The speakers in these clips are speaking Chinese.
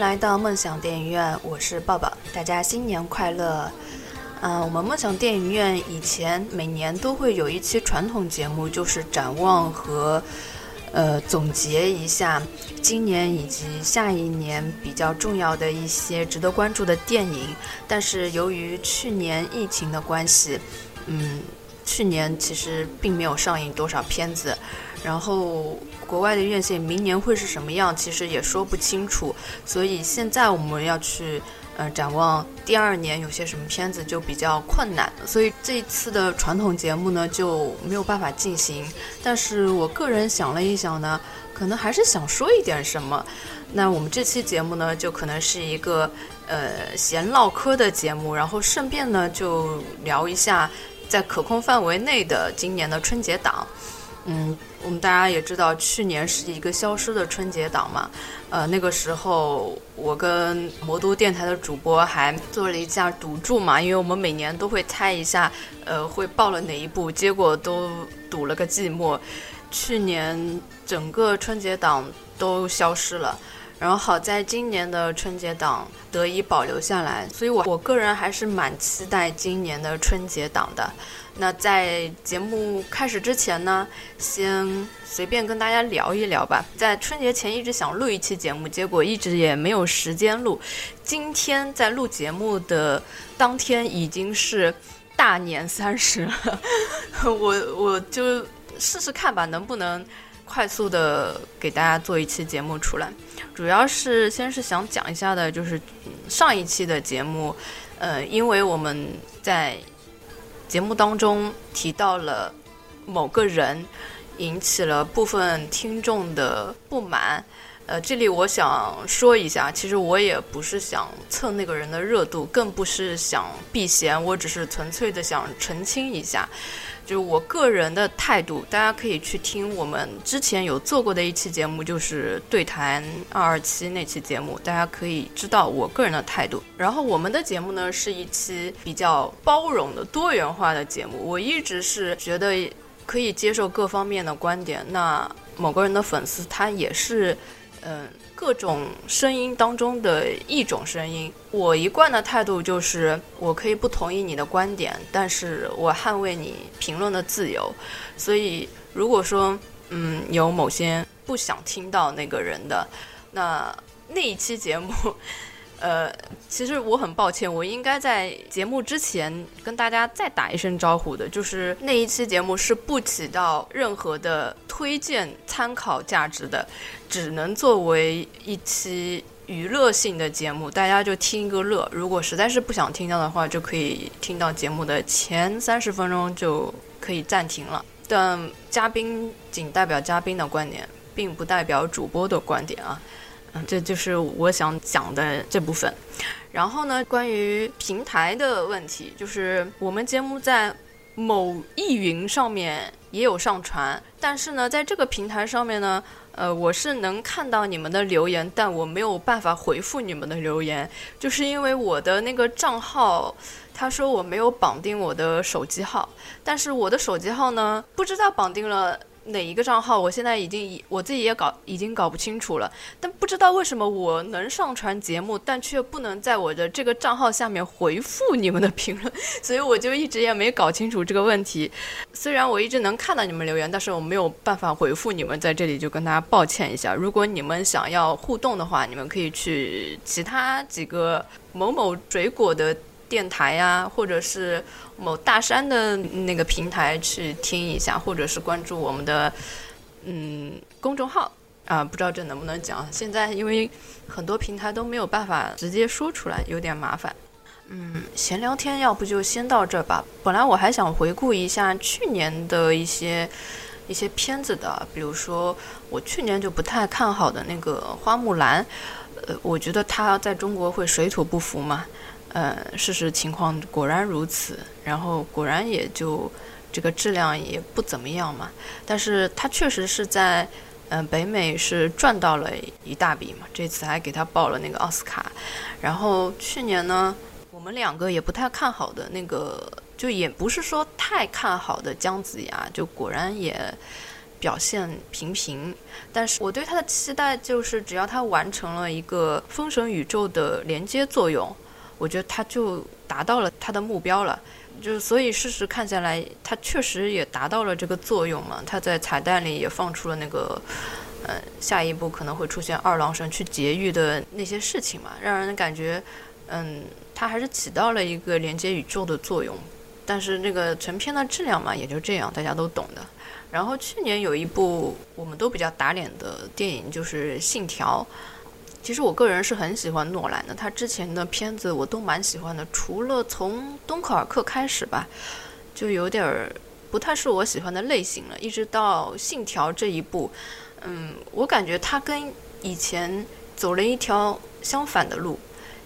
来到梦想电影院，我是抱抱，大家新年快乐。嗯，我们梦想电影院以前每年都会有一期传统节目，就是展望和呃总结一下今年以及下一年比较重要的一些值得关注的电影。但是由于去年疫情的关系，嗯，去年其实并没有上映多少片子。然后国外的院线明年会是什么样，其实也说不清楚。所以现在我们要去。呃，展望第二年有些什么片子就比较困难，所以这次的传统节目呢就没有办法进行。但是我个人想了一想呢，可能还是想说一点什么。那我们这期节目呢，就可能是一个呃闲唠嗑的节目，然后顺便呢就聊一下在可控范围内的今年的春节档。嗯，我们大家也知道，去年是一个消失的春节档嘛。呃，那个时候我跟魔都电台的主播还做了一下赌注嘛，因为我们每年都会猜一下，呃，会报了哪一部，结果都赌了个寂寞。去年整个春节档都消失了。然后好在今年的春节档得以保留下来，所以我我个人还是蛮期待今年的春节档的。那在节目开始之前呢，先随便跟大家聊一聊吧。在春节前一直想录一期节目，结果一直也没有时间录。今天在录节目的当天已经是大年三十了，我我就试试看吧，能不能。快速的给大家做一期节目出来，主要是先是想讲一下的，就是上一期的节目，呃，因为我们在节目当中提到了某个人，引起了部分听众的不满，呃，这里我想说一下，其实我也不是想蹭那个人的热度，更不是想避嫌，我只是纯粹的想澄清一下。就我个人的态度，大家可以去听我们之前有做过的一期节目，就是对谈二二七那期节目，大家可以知道我个人的态度。然后我们的节目呢，是一期比较包容的、多元化的节目。我一直是觉得可以接受各方面的观点。那某个人的粉丝，他也是，嗯。各种声音当中的一种声音，我一贯的态度就是，我可以不同意你的观点，但是我捍卫你评论的自由。所以，如果说，嗯，有某些不想听到那个人的，那那一期节目。呃，其实我很抱歉，我应该在节目之前跟大家再打一声招呼的，就是那一期节目是不起到任何的推荐参考价值的，只能作为一期娱乐性的节目，大家就听一个乐。如果实在是不想听到的话，就可以听到节目的前三十分钟就可以暂停了。但嘉宾仅代表嘉宾的观点，并不代表主播的观点啊。这就是我想讲的这部分。然后呢，关于平台的问题，就是我们节目在某易云上面也有上传，但是呢，在这个平台上面呢，呃，我是能看到你们的留言，但我没有办法回复你们的留言，就是因为我的那个账号，他说我没有绑定我的手机号，但是我的手机号呢，不知道绑定了。哪一个账号？我现在已经我自己也搞已经搞不清楚了，但不知道为什么我能上传节目，但却不能在我的这个账号下面回复你们的评论，所以我就一直也没搞清楚这个问题。虽然我一直能看到你们留言，但是我没有办法回复你们，在这里就跟大家抱歉一下。如果你们想要互动的话，你们可以去其他几个某某水果的。电台呀，或者是某大山的那个平台去听一下，或者是关注我们的嗯公众号啊，不知道这能不能讲？现在因为很多平台都没有办法直接说出来，有点麻烦。嗯，闲聊天要不就先到这吧。本来我还想回顾一下去年的一些一些片子的，比如说我去年就不太看好的那个《花木兰》，呃，我觉得它在中国会水土不服嘛。呃，事实情况果然如此，然后果然也就这个质量也不怎么样嘛。但是他确实是在嗯北美是赚到了一大笔嘛，这次还给他报了那个奥斯卡。然后去年呢，我们两个也不太看好的那个，就也不是说太看好的姜子牙，就果然也表现平平。但是我对他的期待就是，只要他完成了一个封神宇宙的连接作用，我觉得他就达到了他的目标了。就是所以事实看下来，他确实也达到了这个作用嘛。他在彩蛋里也放出了那个，呃，下一步可能会出现二郎神去劫狱的那些事情嘛，让人感觉，嗯，他还是起到了一个连接宇宙的作用。但是那个成片的质量嘛，也就这样，大家都懂的。然后去年有一部我们都比较打脸的电影，就是《信条》。其实我个人是很喜欢诺兰的，他之前的片子我都蛮喜欢的，除了从《敦刻尔克》开始吧，就有点儿不太是我喜欢的类型了。一直到《信条》这一部，嗯，我感觉他跟以前走了一条相反的路。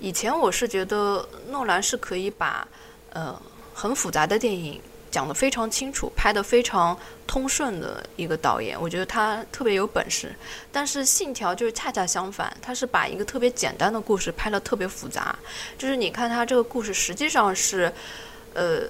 以前我是觉得诺兰是可以把，呃。很复杂的电影讲得非常清楚，拍得非常通顺的一个导演，我觉得他特别有本事。但是《信条》就是恰恰相反，他是把一个特别简单的故事拍得特别复杂。就是你看他这个故事实际上是，呃，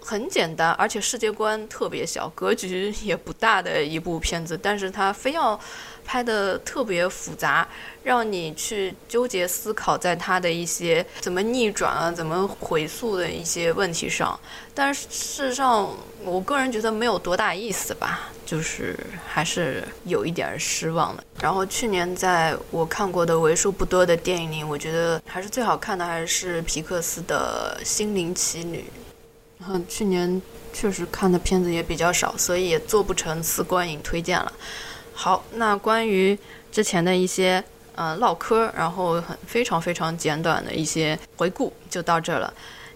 很简单，而且世界观特别小，格局也不大的一部片子，但是他非要。拍的特别复杂，让你去纠结思考，在他的一些怎么逆转啊，怎么回溯的一些问题上。但事实上，我个人觉得没有多大意思吧，就是还是有一点失望的。然后去年在我看过的为数不多的电影里，我觉得还是最好看的还是皮克斯的《心灵奇旅》。嗯，去年确实看的片子也比较少，所以也做不成次观影推荐了。好，那关于之前的一些呃唠嗑，然后很非常非常简短的一些回顾就到这了。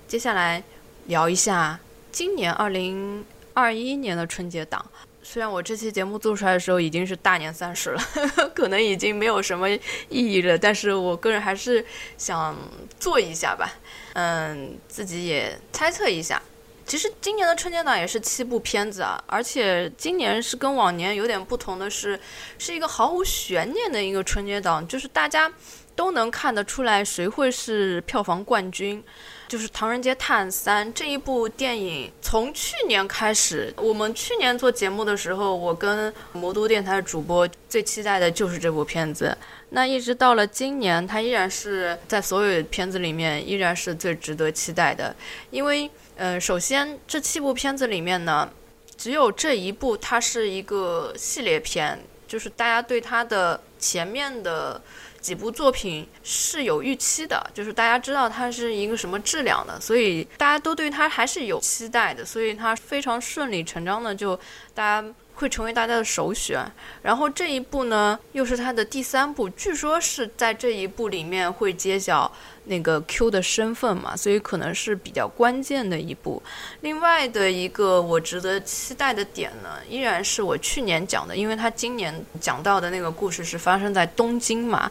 接下来聊一下今年二零二一年的春节档。虽然我这期节目做出来的时候已经是大年三十了，可能已经没有什么意义了，但是我个人还是想做一下吧。嗯，自己也猜测一下。其实今年的春节档也是七部片子啊，而且今年是跟往年有点不同的是，是一个毫无悬念的一个春节档，就是大家都能看得出来谁会是票房冠军。就是《唐人街探案三》这一部电影，从去年开始，我们去年做节目的时候，我跟魔都电台的主播最期待的就是这部片子。那一直到了今年，它依然是在所有片子里面依然是最值得期待的，因为。呃，首先这七部片子里面呢，只有这一部它是一个系列片，就是大家对它的前面的几部作品是有预期的，就是大家知道它是一个什么质量的，所以大家都对它还是有期待的，所以它非常顺理成章的就大家。会成为大家的首选，然后这一部呢，又是他的第三部，据说是在这一部里面会揭晓那个 Q 的身份嘛，所以可能是比较关键的一部。另外的一个我值得期待的点呢，依然是我去年讲的，因为他今年讲到的那个故事是发生在东京嘛，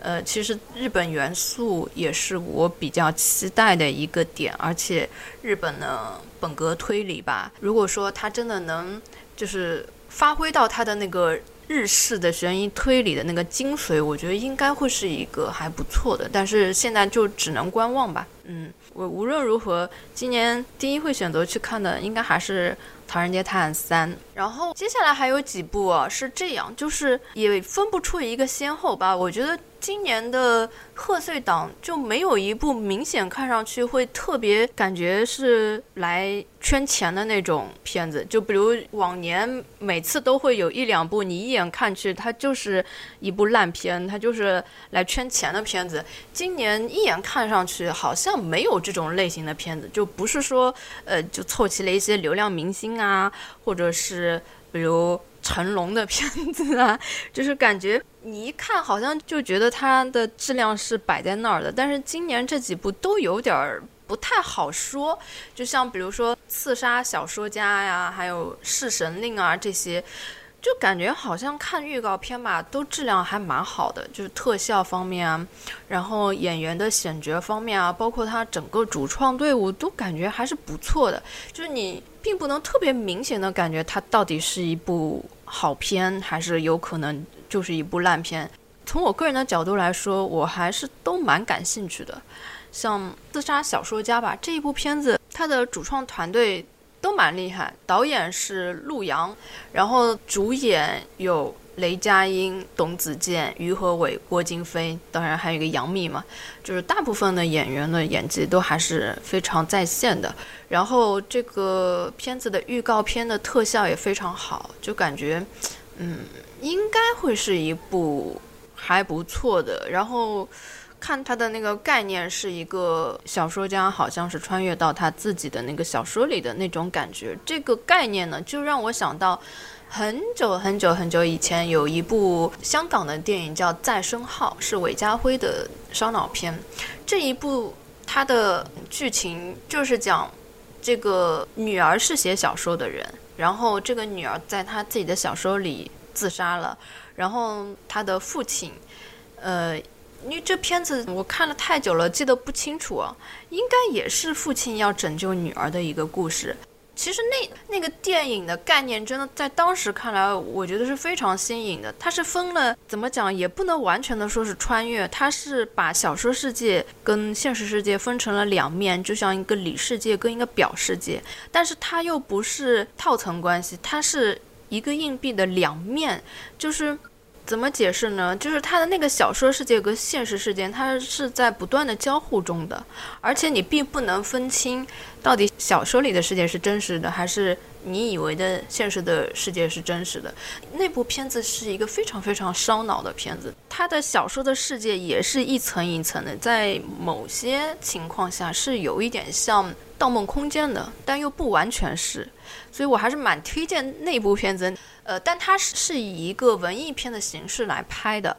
呃，其实日本元素也是我比较期待的一个点，而且日本的本格推理吧，如果说他真的能。就是发挥到他的那个日式的悬疑推理的那个精髓，我觉得应该会是一个还不错的，但是现在就只能观望吧。嗯，我无论如何，今年第一会选择去看的应该还是。《唐人街探案三》，然后接下来还有几部啊，是这样，就是也分不出一个先后吧。我觉得今年的贺岁档就没有一部明显看上去会特别感觉是来圈钱的那种片子。就比如往年每次都会有一两部，你一眼看去它就是一部烂片，它就是来圈钱的片子。今年一眼看上去好像没有这种类型的片子，就不是说呃就凑齐了一些流量明星。啊，或者是比如成龙的片子啊，就是感觉你一看好像就觉得它的质量是摆在那儿的，但是今年这几部都有点儿不太好说，就像比如说《刺杀小说家》呀，还有《弑神令》啊这些。就感觉好像看预告片吧，都质量还蛮好的，就是特效方面啊，然后演员的选角方面啊，包括他整个主创队伍都感觉还是不错的。就是你并不能特别明显的感觉它到底是一部好片，还是有可能就是一部烂片。从我个人的角度来说，我还是都蛮感兴趣的。像《自杀小说家》吧，这一部片子，它的主创团队。都蛮厉害。导演是陆阳，然后主演有雷佳音、董子健、于和伟、郭京飞，当然还有一个杨幂嘛。就是大部分的演员的演技都还是非常在线的。然后这个片子的预告片的特效也非常好，就感觉，嗯，应该会是一部还不错的。然后。看他的那个概念是一个小说家，好像是穿越到他自己的那个小说里的那种感觉。这个概念呢，就让我想到很久很久很久以前有一部香港的电影叫《再生号》，是韦家辉的烧脑片。这一部它的剧情就是讲这个女儿是写小说的人，然后这个女儿在她自己的小说里自杀了，然后她的父亲，呃。因为这片子我看了太久了，记得不清楚。应该也是父亲要拯救女儿的一个故事。其实那那个电影的概念，真的在当时看来，我觉得是非常新颖的。它是分了，怎么讲也不能完全的说是穿越，它是把小说世界跟现实世界分成了两面，就像一个里世界跟一个表世界。但是它又不是套层关系，它是一个硬币的两面，就是。怎么解释呢？就是他的那个小说世界和现实世界，它是在不断的交互中的，而且你并不能分清到底小说里的世界是真实的，还是你以为的现实的世界是真实的。那部片子是一个非常非常烧脑的片子，他的小说的世界也是一层一层的，在某些情况下是有一点像《盗梦空间》的，但又不完全是，所以我还是蛮推荐那部片子。呃，但它是是以一个文艺片的形式来拍的，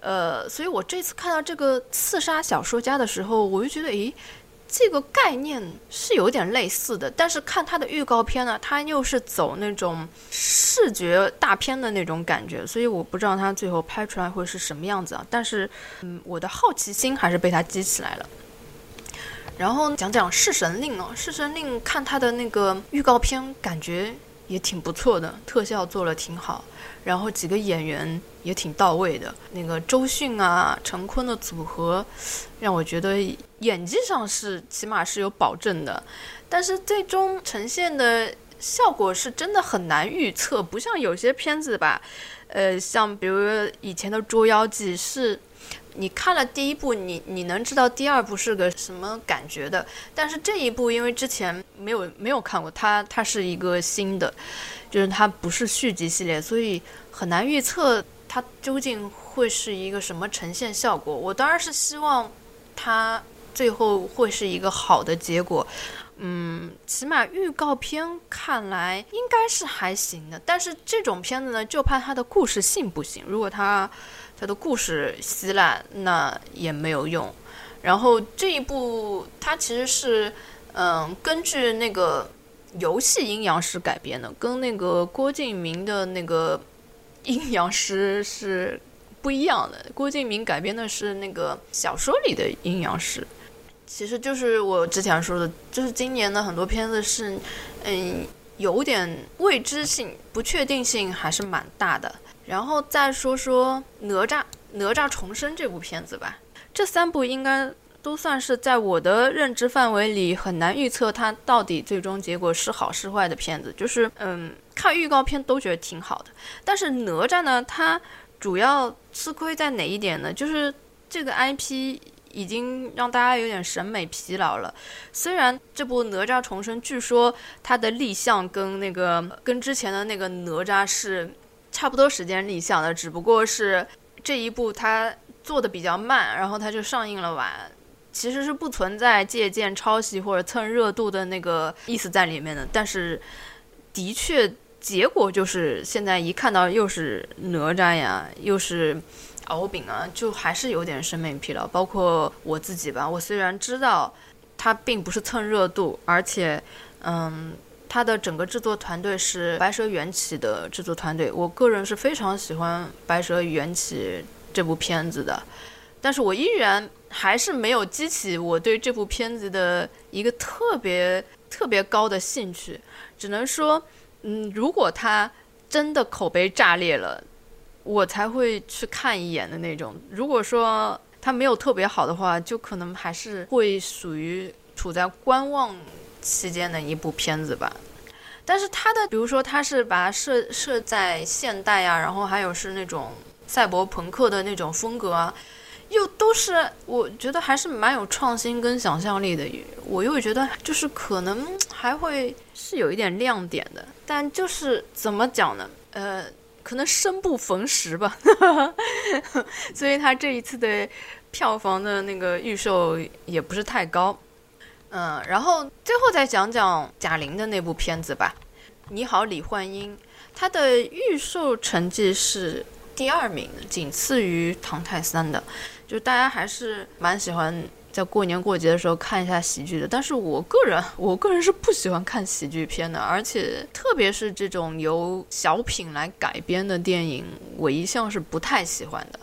呃，所以我这次看到这个刺杀小说家的时候，我就觉得，诶，这个概念是有点类似的。但是看它的预告片呢，它又是走那种视觉大片的那种感觉，所以我不知道它最后拍出来会是什么样子啊。但是，嗯，我的好奇心还是被它激起来了。然后讲讲《弑神令》哦，《弑神令》看它的那个预告片，感觉。也挺不错的，特效做了挺好，然后几个演员也挺到位的。那个周迅啊、陈坤的组合，让我觉得演技上是起码是有保证的。但是最终呈现的效果是真的很难预测，不像有些片子吧，呃，像比如以前的《捉妖记》是。你看了第一部，你你能知道第二部是个什么感觉的？但是这一部，因为之前没有没有看过，它它是一个新的，就是它不是续集系列，所以很难预测它究竟会是一个什么呈现效果。我当然是希望它最后会是一个好的结果。嗯，起码预告片看来应该是还行的，但是这种片子呢，就怕它的故事性不行。如果它它的故事稀烂，那也没有用。然后这一部它其实是，嗯，根据那个游戏《阴阳师》改编的，跟那个郭敬明的那个《阴阳师》是不一样的。郭敬明改编的是那个小说里的阴阳师，其实就是我之前说的，就是今年的很多片子是，嗯，有点未知性、不确定性还是蛮大的。然后再说说哪吒，哪吒重生这部片子吧。这三部应该都算是在我的认知范围里很难预测它到底最终结果是好是坏的片子。就是嗯，看预告片都觉得挺好的。但是哪吒呢，它主要吃亏在哪一点呢？就是这个 IP 已经让大家有点审美疲劳了。虽然这部哪吒重生，据说它的立项跟那个跟之前的那个哪吒是。差不多时间立项的，只不过是这一部它做的比较慢，然后它就上映了晚，其实是不存在借鉴、抄袭或者蹭热度的那个意思在里面的。但是，的确结果就是现在一看到又是哪吒呀，又是敖丙啊，就还是有点审美疲劳。包括我自己吧，我虽然知道他并不是蹭热度，而且，嗯。他的整个制作团队是《白蛇缘起》的制作团队，我个人是非常喜欢《白蛇缘起》这部片子的，但是我依然还是没有激起我对这部片子的一个特别特别高的兴趣，只能说，嗯，如果他真的口碑炸裂了，我才会去看一眼的那种。如果说它没有特别好的话，就可能还是会属于处在观望。期间的一部片子吧，但是它的，比如说它是把它设设在现代啊，然后还有是那种赛博朋克的那种风格啊，又都是我觉得还是蛮有创新跟想象力的。我又觉得就是可能还会是有一点亮点的，但就是怎么讲呢？呃，可能生不逢时吧，所以他这一次的票房的那个预售也不是太高。嗯，然后最后再讲讲贾玲的那部片子吧，《你好，李焕英》，它的预售成绩是第二名，仅次于《唐太三》的，就大家还是蛮喜欢在过年过节的时候看一下喜剧的。但是我个人，我个人是不喜欢看喜剧片的，而且特别是这种由小品来改编的电影，我一向是不太喜欢的。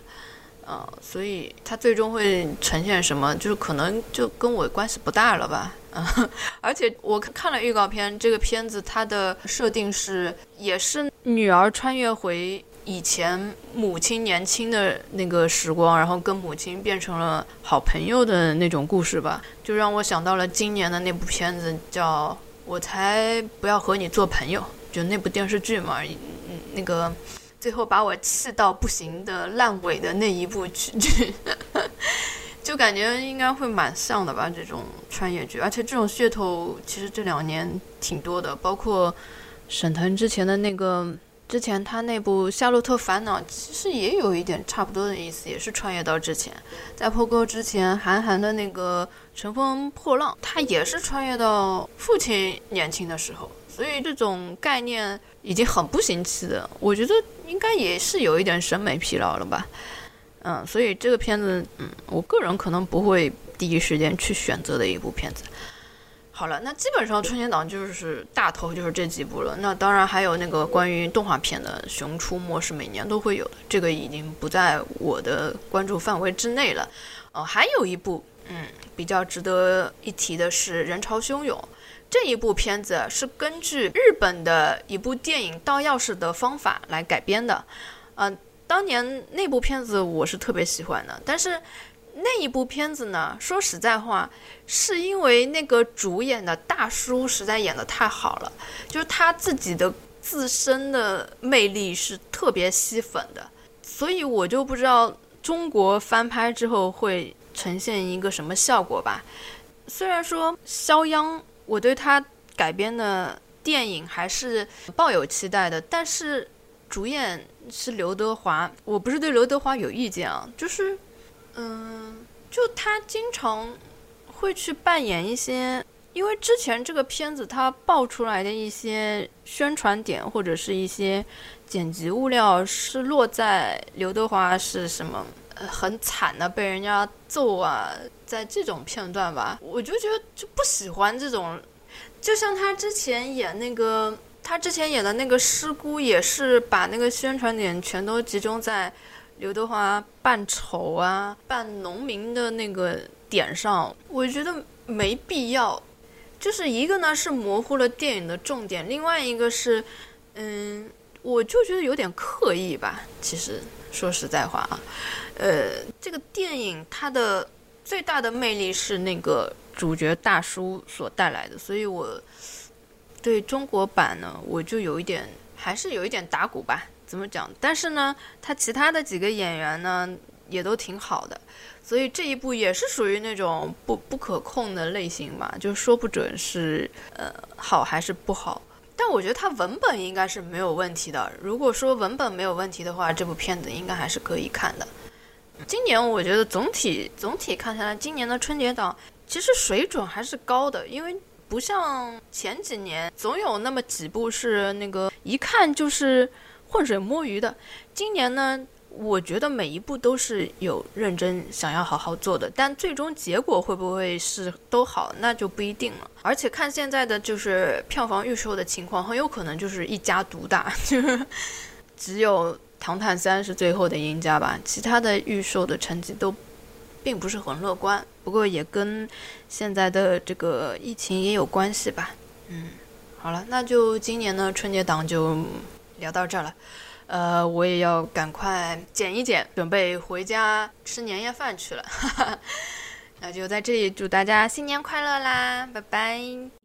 呃，所以它最终会呈现什么，就是可能就跟我关系不大了吧。啊，而且我看了预告片，这个片子它的设定是也是女儿穿越回以前母亲年轻的那个时光，然后跟母亲变成了好朋友的那种故事吧，就让我想到了今年的那部片子，叫《我才不要和你做朋友》，就那部电视剧嘛，那个。最后把我气到不行的烂尾的那一部剧，就感觉应该会蛮像的吧。这种穿越剧，而且这种噱头其实这两年挺多的，包括沈腾之前的那个，之前他那部《夏洛特烦恼》其实也有一点差不多的意思，也是穿越到之前。在破哥之前，韩寒的那个《乘风破浪》，他也是穿越到父亲年轻的时候。所以这种概念已经很不新奇的，我觉得应该也是有一点审美疲劳了吧。嗯，所以这个片子，嗯，我个人可能不会第一时间去选择的一部片子。好了，那基本上春节档就是大头就是这几部了。那当然还有那个关于动画片的《熊出没》是每年都会有的，这个已经不在我的关注范围之内了。哦，还有一部，嗯，比较值得一提的是《人潮汹涌》。这一部片子是根据日本的一部电影《盗钥匙的方法》来改编的，嗯，当年那部片子我是特别喜欢的，但是那一部片子呢，说实在话，是因为那个主演的大叔实在演的太好了，就是他自己的自身的魅力是特别吸粉的，所以我就不知道中国翻拍之后会呈现一个什么效果吧。虽然说肖央。我对他改编的电影还是抱有期待的，但是主演是刘德华，我不是对刘德华有意见啊，就是，嗯，就他经常会去扮演一些，因为之前这个片子他爆出来的一些宣传点或者是一些剪辑物料是落在刘德华是什么很惨的被人家揍啊。在这种片段吧，我就觉得就不喜欢这种，就像他之前演那个，他之前演的那个师姑，也是把那个宣传点全都集中在刘德华扮丑啊、扮农民的那个点上，我觉得没必要。就是一个呢是模糊了电影的重点，另外一个是，嗯，我就觉得有点刻意吧。其实说实在话啊，呃，这个电影它的。最大的魅力是那个主角大叔所带来的，所以我对中国版呢，我就有一点还是有一点打鼓吧。怎么讲？但是呢，他其他的几个演员呢也都挺好的，所以这一部也是属于那种不不可控的类型吧，就说不准是呃好还是不好。但我觉得它文本应该是没有问题的。如果说文本没有问题的话，这部片子应该还是可以看的。今年我觉得总体总体看下来，今年的春节档其实水准还是高的，因为不像前几年总有那么几部是那个一看就是浑水摸鱼的。今年呢，我觉得每一部都是有认真想要好好做的，但最终结果会不会是都好，那就不一定了。而且看现在的就是票房预售的情况，很有可能就是一家独大，就是只有。《唐探三》是最后的赢家吧？其他的预售的成绩都并不是很乐观，不过也跟现在的这个疫情也有关系吧。嗯，好了，那就今年的春节档就聊到这儿了。呃，我也要赶快剪一剪，准备回家吃年夜饭去了。那就在这里祝大家新年快乐啦！拜拜。